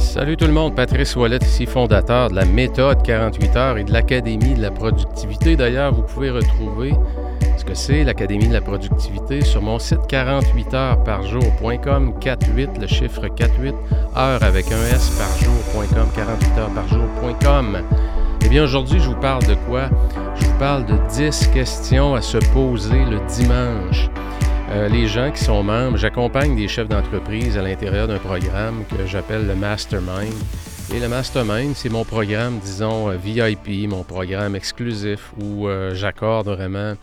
Salut tout le monde, Patrice Wallet ici, fondateur de la méthode 48 heures et de l'Académie de la productivité. D'ailleurs, vous pouvez retrouver ce que c'est l'Académie de la productivité sur mon site 48 heures par jour.com, 48, le chiffre 48, heures avec un S par jour.com, 48 heures par jour.com. Eh bien, aujourd'hui, je vous parle de quoi? Je vous parle de 10 questions à se poser le dimanche. Euh, les gens qui sont membres, j'accompagne des chefs d'entreprise à l'intérieur d'un programme que j'appelle le Mastermind. Et le Mastermind, c'est mon programme, disons, euh, VIP, mon programme exclusif où euh, j'accorde vraiment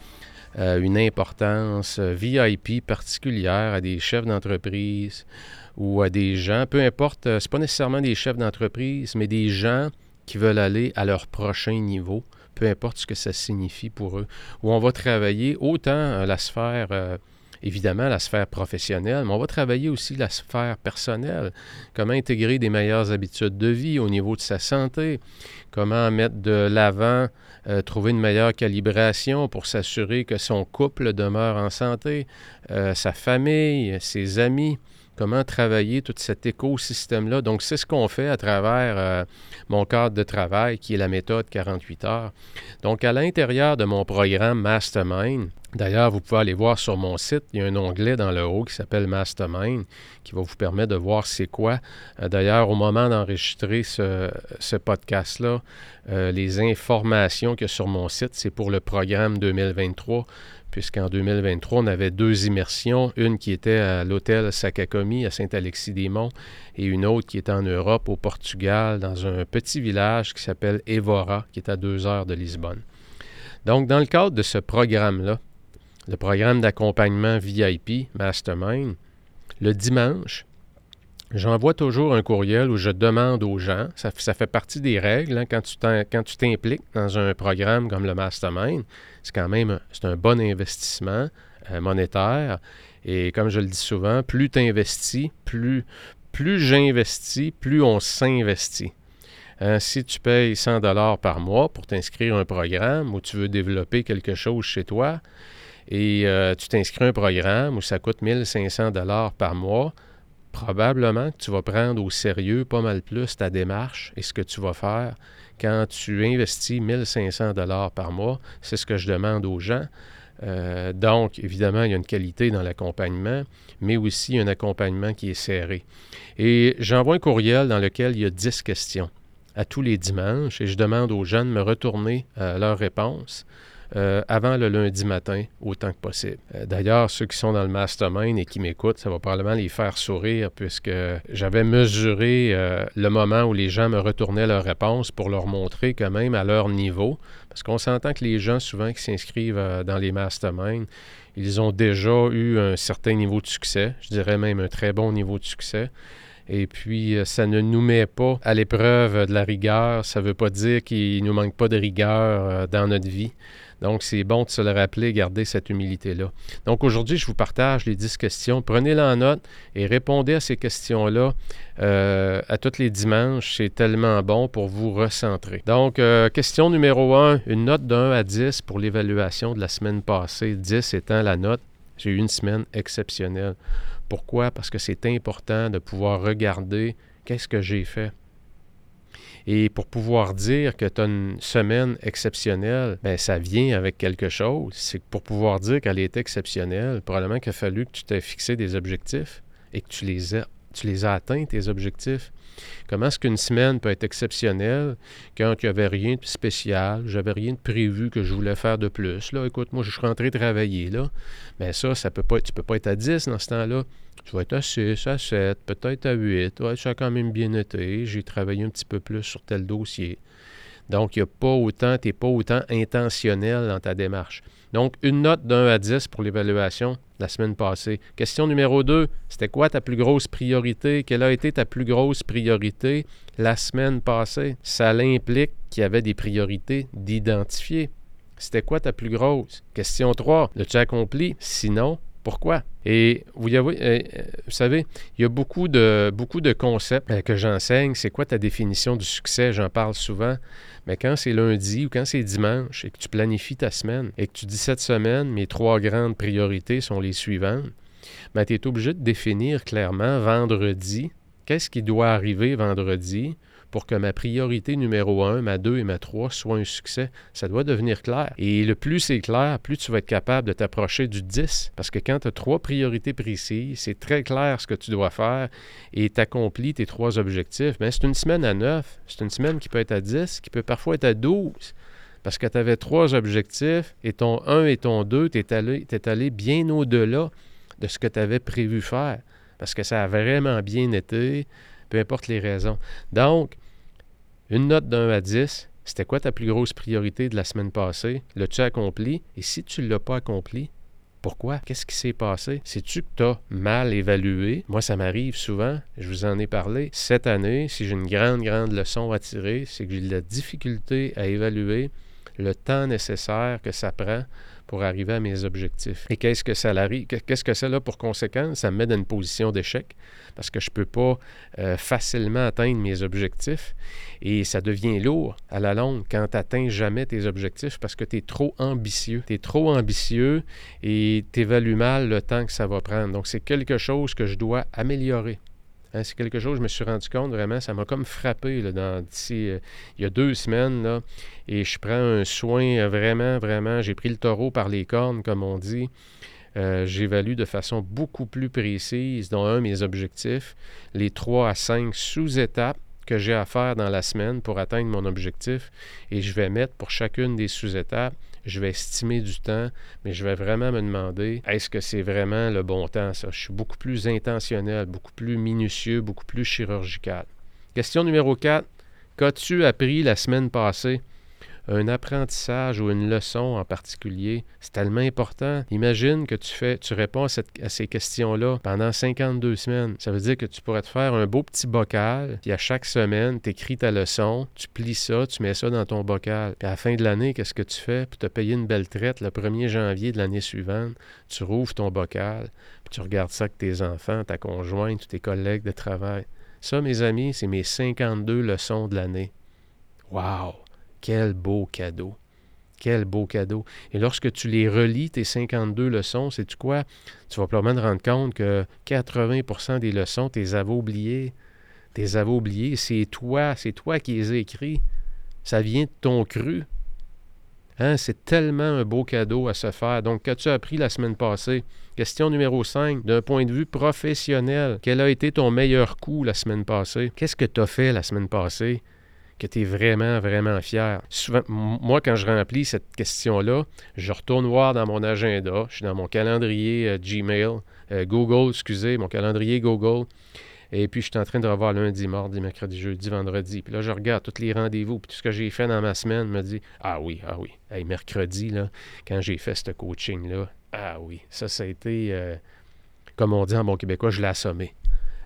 une importance VIP particulière à des chefs d'entreprise ou à des gens, peu importe, c'est pas nécessairement des chefs d'entreprise, mais des gens qui veulent aller à leur prochain niveau, peu importe ce que ça signifie pour eux, où on va travailler autant la sphère évidemment la sphère professionnelle, mais on va travailler aussi la sphère personnelle. Comment intégrer des meilleures habitudes de vie au niveau de sa santé, comment mettre de l'avant, euh, trouver une meilleure calibration pour s'assurer que son couple demeure en santé, euh, sa famille, ses amis? Comment travailler tout cet écosystème-là. Donc, c'est ce qu'on fait à travers euh, mon cadre de travail qui est la méthode 48 heures. Donc, à l'intérieur de mon programme Mastermind, D'ailleurs, vous pouvez aller voir sur mon site, il y a un onglet dans le haut qui s'appelle Mastermind qui va vous permettre de voir c'est quoi. Euh, d'ailleurs, au moment d'enregistrer ce, podcast-là, euh, les informations qu'il y a sur mon site, c'est pour le programme 2023 puisqu'en 2023, on avait deux immersions, une qui était à l'hôtel Sakakomi à Saint-Alexis-des-Monts et une autre qui était en Europe, au Portugal, dans un petit village qui s'appelle Evora, qui est à deux heures de Lisbonne. Donc, dans le cadre de ce programme-là, le programme d'accompagnement VIP Mastermind, le dimanche, J'envoie toujours un courriel où je demande aux gens, ça, fait partie des règles, hein, quand tu t'impliques dans un programme comme le Mastermind, c'est quand même un bon investissement euh, monétaire. Et comme je le dis souvent, plus tu investis, plus, plus j'investis, plus on s'investit. Hein, si tu payes 100 dollars par mois pour t'inscrire à un programme où tu veux développer quelque chose chez toi et euh, tu t'inscris à un programme où ça coûte 1500 dollars par mois, probablement que tu vas prendre au sérieux pas mal plus ta démarche et ce que tu vas faire quand tu investis 1500 dollars par mois. C'est ce que je demande aux gens. Euh, donc, évidemment, il y a une qualité dans l'accompagnement, mais aussi un accompagnement qui est serré. Et j'envoie un courriel dans lequel il y a 10 questions à tous les dimanches et je demande aux gens de me retourner euh, leurs réponses. Euh, avant le lundi matin autant que possible. Euh, d'ailleurs, ceux qui sont dans le mastermind et qui m'écoutent, ça va probablement les faire sourire puisque j'avais mesuré euh, le moment où les gens me retournaient leurs réponses pour leur montrer que même à leur niveau, parce qu'on s'entend que les gens souvent qui s'inscrivent dans les masterminds, ils ont déjà eu un certain niveau de succès, je dirais même un très bon niveau de succès. Et puis, ça ne nous met pas à l'épreuve de la rigueur. Ça ne veut pas dire qu'il ne nous manque pas de rigueur dans notre vie. Donc, c'est bon de se le rappeler, garder cette humilité-là. Donc, aujourd'hui, je vous partage les 10 questions. Prenez-les en note et répondez à ces questions-là euh, à tous les dimanches. C'est tellement bon pour vous recentrer. Donc, euh, question numéro 1, une note de 1 à 10 pour l'évaluation de la semaine passée. 10 étant la note. J'ai eu une semaine exceptionnelle. Pourquoi? Parce que c'est important de pouvoir regarder qu'est-ce que j'ai fait. Et pour pouvoir dire que tu as une semaine exceptionnelle, ben ça vient avec quelque chose. C'est pour pouvoir dire qu'elle est exceptionnelle, probablement qu'il a fallu que tu t'aies fixé des objectifs et que tu les as, tu les as atteints, tes objectifs. Comment est-ce qu'une semaine peut être exceptionnelle quand il n'y avait rien de spécial, j'avais rien de prévu que je voulais faire de plus? Là, écoute, moi, je suis rentré travailler, là. Mais ça, ça peut pas, tu peux pas être à 10 dans ce temps-là tu vas être à 6, à 7, peut-être à 8. Ouais, ça a quand même bien été. J'ai travaillé un petit peu plus sur tel dossier. Donc, il y a pas autant, tu n'es pas autant intentionnel dans ta démarche. Donc, une note d'un à 10 pour l'évaluation la semaine passée. Question numéro 2, c'était quoi ta plus grosse priorité? Quelle a été ta plus grosse priorité la semaine passée? Ça implique qu'il y avait des priorités d'identifier. C'était quoi ta plus grosse? Question 3, l'as-tu accompli? Sinon, pourquoi? Et vous, euh, vous savez, il y a beaucoup de, beaucoup de concepts euh, que j'enseigne. C'est quoi ta définition du succès? J'en parle souvent. Mais quand c'est lundi ou quand c'est dimanche et que tu planifies ta semaine et que tu dis cette semaine, mes trois grandes priorités sont les suivantes, ben, tu es obligé de définir clairement vendredi Qu'est-ce qui doit arriver vendredi? Pour que ma priorité numéro 1, ma 2 et ma 3 soient un succès. Ça doit devenir clair. Et le plus c'est clair, plus tu vas être capable de t'approcher du 10. Parce que quand tu as trois priorités précises, c'est très clair ce que tu dois faire et tu accomplis tes trois objectifs. Mais c'est une semaine à 9, c'est une semaine qui peut être à 10, qui peut parfois être à 12 parce que tu avais trois objectifs et ton 1 et ton 2, tu es allé, allé bien au-delà de ce que tu avais prévu faire parce que ça a vraiment bien été, peu importe les raisons. Donc, une note d'un à 10, c'était quoi ta plus grosse priorité de la semaine passée? L'as-tu accompli? Et si tu ne l'as pas accompli, pourquoi? Qu'est-ce qui s'est passé? Sais-tu que tu as mal évalué? Moi, ça m'arrive souvent. Je vous en ai parlé. Cette année, si j'ai une grande, grande leçon à tirer, c'est que j'ai de la difficulté à évaluer le temps nécessaire que ça prend pour arriver à mes objectifs. Et qu'est-ce que ça qu'est-ce que ça a pour conséquence? Ça me met dans une position d'échec parce que je ne peux pas euh, facilement atteindre mes objectifs et ça devient lourd à la longue quand tu n'atteins jamais tes objectifs parce que tu es trop ambitieux. Tu es trop ambitieux et tu évalues mal le temps que ça va prendre. Donc, c'est quelque chose que je dois améliorer. Hein, c'est quelque chose, je me suis rendu compte vraiment, ça m'a comme frappé là, dans, d'ici, euh, il y a deux semaines. Et je prends un soin euh, vraiment, vraiment. J'ai pris le taureau par les cornes, comme on dit. Euh, j'évalue de façon beaucoup plus précise, dans un mes objectifs, les trois à cinq sous-étapes que j'ai à faire dans la semaine pour atteindre mon objectif. Et je vais mettre pour chacune des sous-étapes je vais estimer du temps, mais je vais vraiment me demander est-ce que c'est vraiment le bon temps, ça? Je suis beaucoup plus intentionnel, beaucoup plus minutieux, beaucoup plus chirurgical. Question numéro 4. Qu'as-tu appris la semaine passée? Un apprentissage ou une leçon en particulier, c'est tellement important. Imagine que tu fais, tu réponds à, ces questions-là pendant 52 semaines. Ça veut dire que tu pourrais te faire un beau petit bocal, puis à chaque semaine, tu écris ta leçon, tu plies ça, tu mets ça dans ton bocal. Puis à la fin de l'année, qu'est-ce que tu fais? Puis tu as payé une belle traite le 1er janvier de l'année suivante. Tu rouvres ton bocal, puis tu regardes ça avec tes enfants, ta conjointe, tous tes collègues de travail. Ça, mes amis, c'est mes 52 leçons de l'année. Wow! Quel beau cadeau. Quel beau cadeau. Et lorsque tu les relis, tes 52 leçons, sais-tu quoi? Tu vas probablement te rendre compte que 80% des leçons, tu les avais oubliées. Tu les avais oubliées. C'est toi, c'est toi qui les as écrits. Ça vient de ton cru. Hein? C'est tellement un beau cadeau à se faire. Donc, qu'as-tu appris la semaine passée? Question numéro 5. D'un point de vue professionnel, quel a été ton meilleur coup la semaine passée? Qu'est-ce que tu as fait la semaine passée? Que tu es vraiment, vraiment fier. Moi, quand je remplis cette question-là, je retourne voir dans mon agenda, je suis dans mon calendrier euh, Gmail, euh, Google, excusez, mon calendrier Google. Et puis, je suis en train de revoir lundi, mardi, mercredi, jeudi, vendredi. Puis là, je regarde tous les rendez-vous. Puis tout ce que j'ai fait dans ma semaine me dit Ah oui, ah oui. Hey, mercredi, là, quand j'ai fait ce coaching-là, ah oui, ça, ça a été, euh, comme on dit en bon québécois, je l'ai assommé.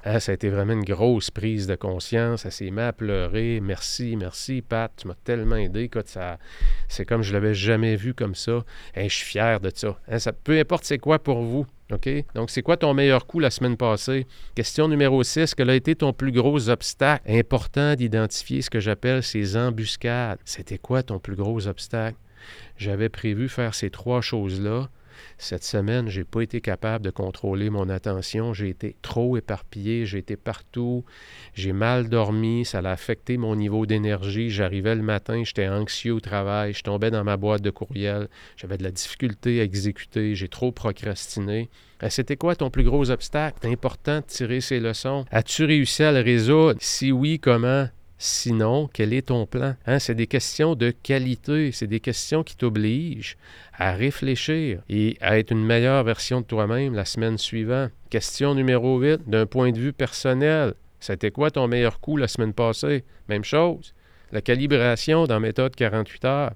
Ah, ça a été vraiment une grosse prise de conscience. Elle s'est mise à pleurer. Merci, merci, Pat. Tu m'as tellement aidé. Ça, c'est comme je l'avais jamais vu comme ça. je suis fier de ça. Hein, ça. Peu importe c'est quoi pour vous. Donc, c'est quoi ton meilleur coup la semaine passée? Question numéro 6. Quel a été ton plus gros obstacle? Important d'identifier ce que j'appelle ces embuscades. C'était quoi ton plus gros obstacle? J'avais prévu faire ces trois choses-là. Cette semaine, je n'ai pas été capable de contrôler mon attention. J'ai été trop éparpillé, j'ai été partout, j'ai mal dormi, ça a affecté mon niveau d'énergie. J'arrivais le matin, j'étais anxieux au travail, je tombais dans ma boîte de courriel, j'avais de la difficulté à exécuter, j'ai trop procrastiné. Euh, c'était quoi ton plus gros obstacle? Important de tirer ces leçons? As-tu réussi à le résoudre? Si oui, comment? Sinon, quel est ton plan? Hein, c'est des questions de qualité, c'est des questions qui t'obligent à réfléchir et à être une meilleure version de toi-même la semaine suivante. Question numéro 8, d'un point de vue personnel. C'était quoi ton meilleur coup la semaine passée? Même chose. La calibration dans méthode 48 heures.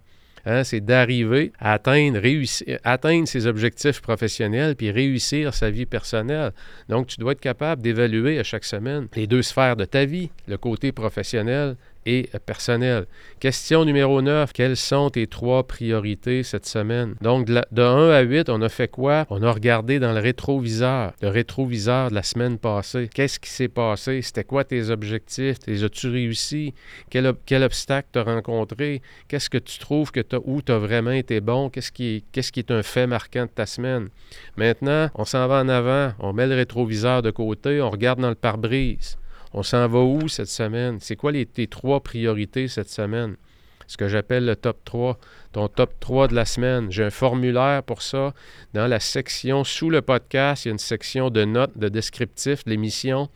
Hein, c'est d'arriver à atteindre, réussir, atteindre ses objectifs professionnels puis réussir sa vie personnelle. Donc, tu dois être capable d'évaluer à chaque semaine les deux sphères de ta vie, le côté professionnel et personnel. Question numéro 9. Quelles sont tes trois priorités cette semaine? Donc, de, 1 à 8, on a fait quoi? On a regardé dans le rétroviseur, le rétroviseur de la semaine passée. Qu'est-ce qui s'est passé? C'était quoi tes objectifs? Les as-tu réussi? Quel, quel obstacle t'as rencontré? Qu'est-ce que tu trouves que as, où tu as vraiment été bon? Qu'est-ce qui est un fait marquant de ta semaine? Maintenant, on s'en va en avant, on met le rétroviseur de côté, on regarde dans le pare-brise On s'en va où cette semaine? C'est quoi les, tes trois priorités cette semaine? Ce que j'appelle le top 3, ton top 3 de la semaine. J'ai un formulaire pour ça. Dans la section sous le podcast, il y a une section de notes, de descriptif de l'émission.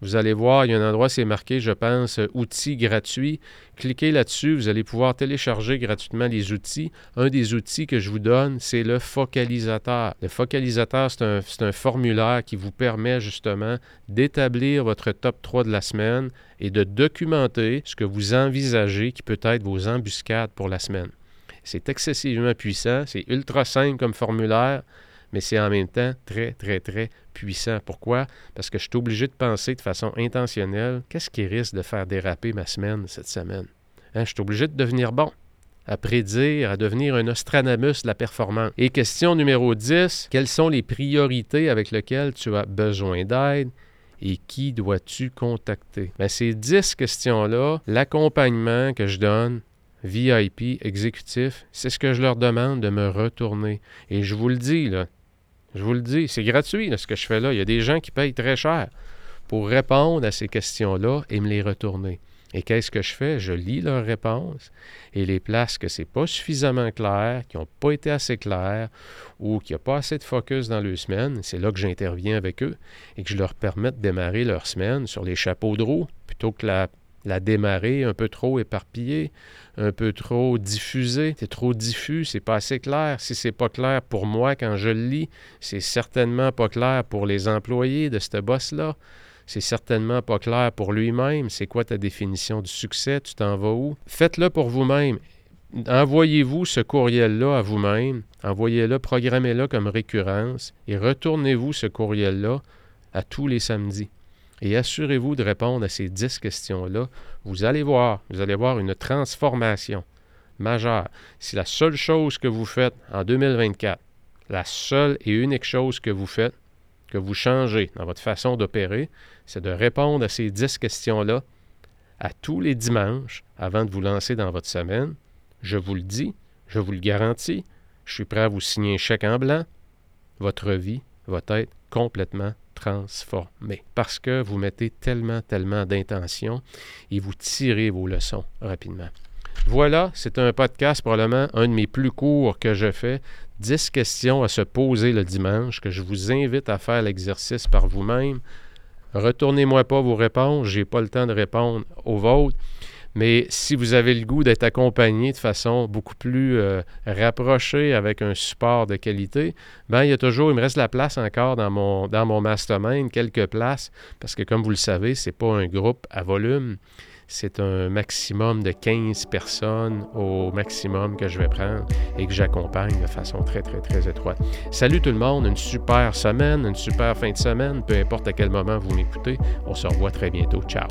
Vous allez voir, il y a un endroit, c'est marqué, je pense, outils gratuits. Cliquez là-dessus, vous allez pouvoir télécharger gratuitement les outils. Un des outils que je vous donne, c'est le focalisateur. Le focalisateur, c'est un, un, formulaire qui vous permet justement d'établir votre top 3 de la semaine et de documenter ce que vous envisagez qui peut être vos embuscades pour la semaine. C'est excessivement puissant, c'est ultra simple comme formulaire mais c'est en même temps très, très, très puissant. Pourquoi? Parce que je suis obligé de penser de façon intentionnelle, qu'est-ce qui risque de faire déraper ma semaine cette semaine? Hein, je suis obligé de devenir bon, à prédire, à devenir un Ostranamus de la performance. Et question numéro 10, quelles sont les priorités avec lesquelles tu as besoin d'aide? et qui dois-tu contacter? Bien, ces 10 questions-là, l'accompagnement que je donne, VIP, exécutif, c'est ce que je leur demande de me retourner. Et je vous le dis, là, je vous le dis, c'est gratuit ce que je fais là. Il y a des gens qui payent très cher pour répondre à ces questions-là et me les retourner. Et qu'est-ce que je fais? Je lis leurs réponses et les places que ce n'est pas suffisamment clair, qui n'ont pas été assez claires ou qui n'y a pas assez de focus dans leur semaine. C'est là que j'interviens avec eux et que je leur permets de démarrer leur semaine sur les chapeaux de roue plutôt que la la démarrer un peu trop éparpillée, un peu trop diffusée. C'est trop diffus, c'est pas assez clair. Si c'est pas clair pour moi quand je le lis, c'est certainement pas clair pour les employés de ce boss-là. C'est certainement pas clair pour lui-même. C'est quoi ta définition du succès? Tu t'en vas où? Faites-le pour vous-même. Envoyez-vous ce courriel-là à vous-même. Envoyez-le, programmez-le comme récurrence et retournez-vous ce courriel-là à tous les samedis et assurez-vous de répondre à ces dix questions-là. Vous allez voir, vous allez voir une transformation majeure. Si la seule chose que vous faites en 2024, la seule et unique chose que vous faites, que vous changez dans votre façon d'opérer, c'est de répondre à ces dix questions-là à tous les dimanches avant de vous lancer dans votre semaine. Je vous le dis, je vous le garantis, je suis prêt à vous signer un chèque en blanc. Votre vie va être complètement transformé parce que vous mettez tellement, tellement d'intention et vous tirez vos leçons rapidement. Voilà, c'est un podcast probablement un de mes plus courts que je fais. 10 questions à se poser le dimanche que je vous invite à faire l'exercice par vous-même. Retournez-moi pas vos réponses, je n'ai pas le temps de répondre aux vôtres. Mais si vous avez le goût d'être accompagné de façon beaucoup plus euh, rapprochée avec un support de qualité, ben il y a toujours, il me reste la place encore dans mon, dans mon mastermind, quelques places, parce que comme vous le savez, ce n'est pas un groupe à volume. C'est un maximum de 15 personnes au maximum que je vais prendre et que j'accompagne de façon très, très, très étroite. Salut tout le monde, une super semaine, une super fin de semaine, peu importe à quel moment vous m'écoutez. On se revoit très bientôt. Ciao.